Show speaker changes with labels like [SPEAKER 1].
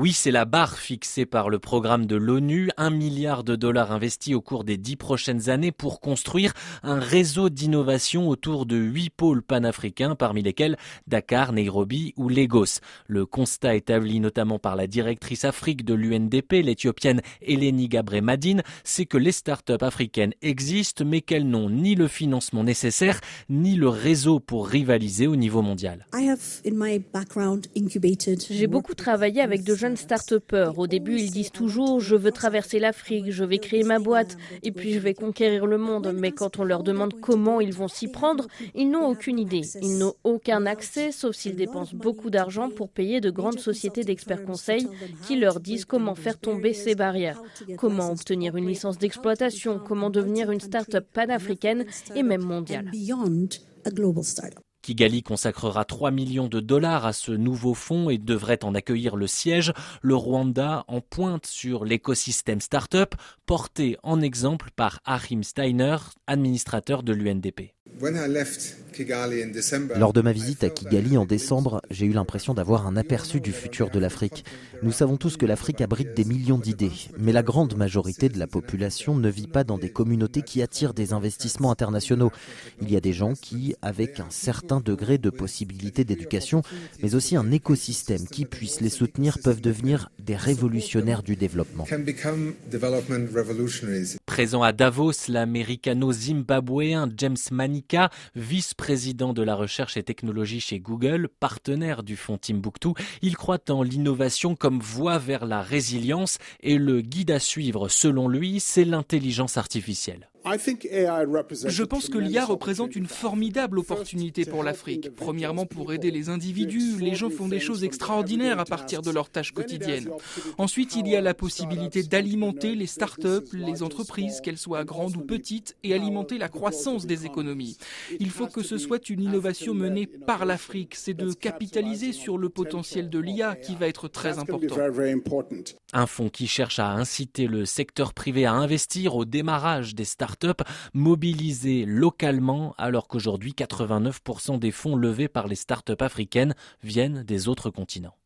[SPEAKER 1] Oui, c'est la barre fixée par le programme de l'ONU, un milliard de dollars investis au cours des dix prochaines années pour construire un réseau d'innovation autour de huit pôles panafricains, parmi lesquels Dakar, Nairobi ou Lagos. Le constat établi notamment par la directrice Afrique de l'UNDP, l'éthiopienne Eleni Gabre Madine, c'est que les startups africaines existent, mais qu'elles n'ont ni le financement nécessaire, ni le réseau pour rivaliser au niveau mondial.
[SPEAKER 2] J'ai beaucoup travaillé avec de jeunes start Au début, ils disent toujours je veux traverser l'Afrique, je vais créer ma boîte et puis je vais conquérir le monde. Mais quand on leur demande comment ils vont s'y prendre, ils n'ont aucune idée. Ils n'ont aucun accès, sauf s'ils dépensent beaucoup d'argent pour payer de grandes sociétés d'experts conseils qui leur disent comment faire tomber ces barrières, comment obtenir une licence d'exploitation, comment devenir une start-up panafricaine et même mondiale.
[SPEAKER 1] Kigali consacrera 3 millions de dollars à ce nouveau fonds et devrait en accueillir le siège. Le Rwanda en pointe sur l'écosystème start-up, porté en exemple par Achim Steiner, administrateur de l'UNDP.
[SPEAKER 3] Lors de ma visite à Kigali en décembre, j'ai eu l'impression d'avoir un aperçu du futur de l'Afrique. Nous savons tous que l'Afrique abrite des millions d'idées, mais la grande majorité de la population ne vit pas dans des communautés qui attirent des investissements internationaux. Il y a des gens qui, avec un certain degré de possibilité d'éducation, mais aussi un écosystème qui puisse les soutenir, peuvent devenir des révolutionnaires du développement.
[SPEAKER 1] Présent à Davos, l'américano-zimbabwéen James Manika, vice-président de la recherche et technologie chez Google, partenaire du fonds Timbuktu, il croit en l'innovation comme voie vers la résilience et le guide à suivre, selon lui, c'est l'intelligence artificielle.
[SPEAKER 4] Je pense que l'IA représente une formidable opportunité pour l'Afrique. Premièrement, pour aider les individus. Les gens font des choses extraordinaires à partir de leurs tâches quotidiennes. Ensuite, il y a la possibilité d'alimenter les start-up, les entreprises, qu'elles soient grandes ou petites, et alimenter la croissance des économies. Il faut que ce soit une innovation menée par l'Afrique. C'est de capitaliser sur le potentiel de l'IA qui va être très important.
[SPEAKER 1] Un fonds qui cherche à inciter le secteur privé à investir au démarrage des start start mobilisées localement alors qu'aujourd'hui 89% des fonds levés par les start-up africaines viennent des autres continents.